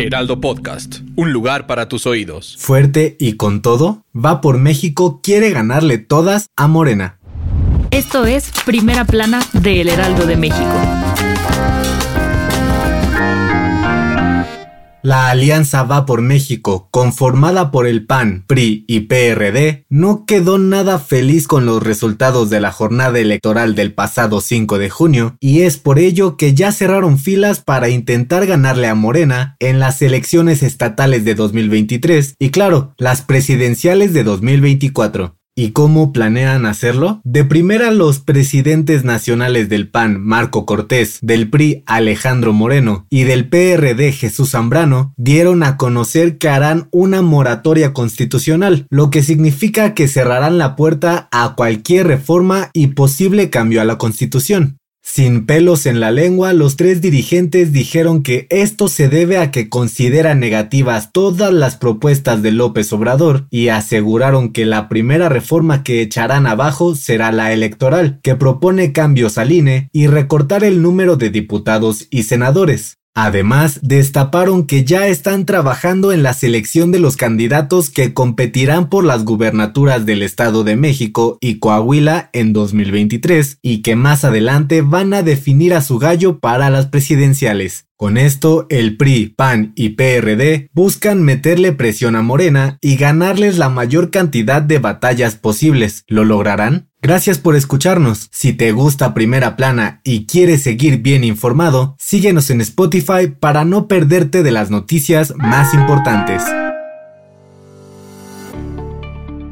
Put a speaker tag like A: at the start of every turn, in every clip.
A: Heraldo Podcast, un lugar para tus oídos.
B: Fuerte y con todo, va por México, quiere ganarle todas a Morena.
C: Esto es Primera Plana de El Heraldo de México.
B: La Alianza Va por México, conformada por el PAN, PRI y PRD, no quedó nada feliz con los resultados de la jornada electoral del pasado 5 de junio, y es por ello que ya cerraron filas para intentar ganarle a Morena en las elecciones estatales de 2023 y claro, las presidenciales de 2024. ¿Y cómo planean hacerlo? De primera los presidentes nacionales del PAN, Marco Cortés, del PRI, Alejandro Moreno, y del PRD, Jesús Zambrano, dieron a conocer que harán una moratoria constitucional, lo que significa que cerrarán la puerta a cualquier reforma y posible cambio a la constitución. Sin pelos en la lengua, los tres dirigentes dijeron que esto se debe a que consideran negativas todas las propuestas de López Obrador y aseguraron que la primera reforma que echarán abajo será la electoral, que propone cambios al INE y recortar el número de diputados y senadores. Además, destaparon que ya están trabajando en la selección de los candidatos que competirán por las gubernaturas del Estado de México y Coahuila en 2023 y que más adelante van a definir a su gallo para las presidenciales. Con esto, el PRI, PAN y PRD buscan meterle presión a Morena y ganarles la mayor cantidad de batallas posibles. ¿Lo lograrán? Gracias por escucharnos. Si te gusta Primera Plana y quieres seguir bien informado, síguenos en Spotify para no perderte de las noticias más importantes.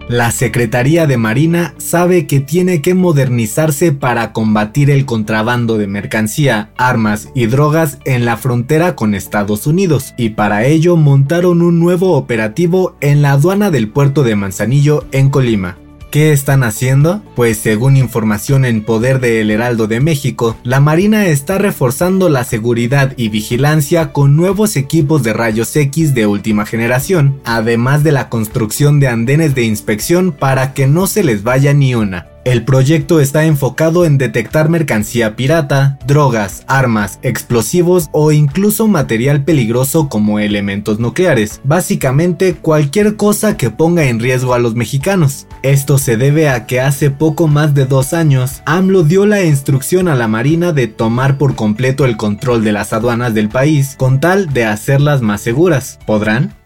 B: La Secretaría de Marina sabe que tiene que modernizarse para combatir el contrabando de mercancía, armas y drogas en la frontera con Estados Unidos y para ello montaron un nuevo operativo en la aduana del puerto de Manzanillo en Colima. ¿Qué están haciendo? Pues según información en poder de El Heraldo de México, la Marina está reforzando la seguridad y vigilancia con nuevos equipos de rayos X de última generación, además de la construcción de andenes de inspección para que no se les vaya ni una. El proyecto está enfocado en detectar mercancía pirata, drogas, armas, explosivos o incluso material peligroso como elementos nucleares, básicamente cualquier cosa que ponga en riesgo a los mexicanos. Esto se debe a que hace poco más de dos años, AMLO dio la instrucción a la Marina de tomar por completo el control de las aduanas del país con tal de hacerlas más seguras. ¿Podrán?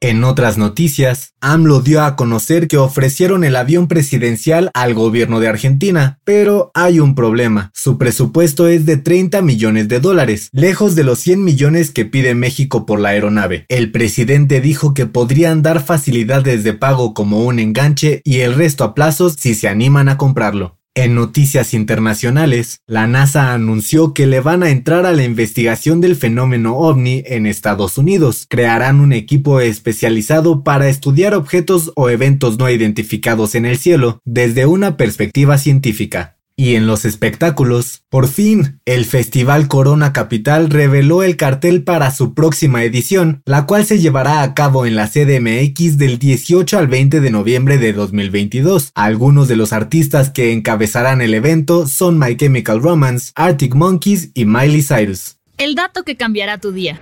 B: En otras noticias, AMLO dio a conocer que ofrecieron el avión presidencial al gobierno de Argentina, pero hay un problema. Su presupuesto es de 30 millones de dólares, lejos de los 100 millones que pide México por la aeronave. El presidente dijo que podrían dar facilidades de pago como un enganche y el resto a plazos si se animan a comprarlo. En noticias internacionales, la NASA anunció que le van a entrar a la investigación del fenómeno ovni en Estados Unidos. Crearán un equipo especializado para estudiar objetos o eventos no identificados en el cielo desde una perspectiva científica. Y en los espectáculos, por fin, el Festival Corona Capital reveló el cartel para su próxima edición, la cual se llevará a cabo en la CDMX del 18 al 20 de noviembre de 2022. Algunos de los artistas que encabezarán el evento son My Chemical Romance, Arctic Monkeys y Miley Cyrus.
C: El dato que cambiará tu día.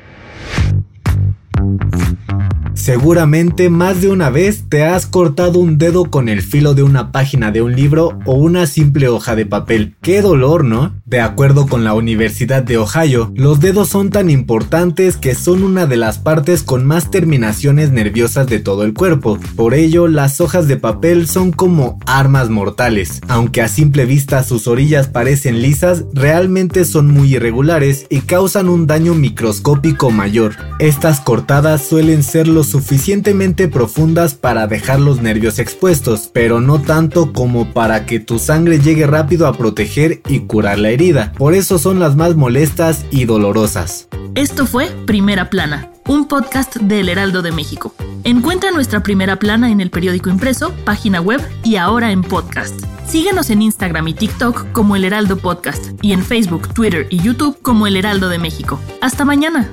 B: Seguramente más de una vez te has cortado un dedo con el filo de una página de un libro o una simple hoja de papel. Qué dolor, ¿no? De acuerdo con la Universidad de Ohio, los dedos son tan importantes que son una de las partes con más terminaciones nerviosas de todo el cuerpo. Por ello, las hojas de papel son como armas mortales. Aunque a simple vista sus orillas parecen lisas, realmente son muy irregulares y causan un daño microscópico mayor. Estas cortadas suelen ser los suficientemente profundas para dejar los nervios expuestos, pero no tanto como para que tu sangre llegue rápido a proteger y curar la herida, por eso son las más molestas y dolorosas.
C: Esto fue Primera Plana, un podcast del Heraldo de México. Encuentra nuestra Primera Plana en el periódico impreso, página web y ahora en podcast. Síguenos en Instagram y TikTok como El Heraldo Podcast y en Facebook, Twitter y YouTube como El Heraldo de México. Hasta mañana.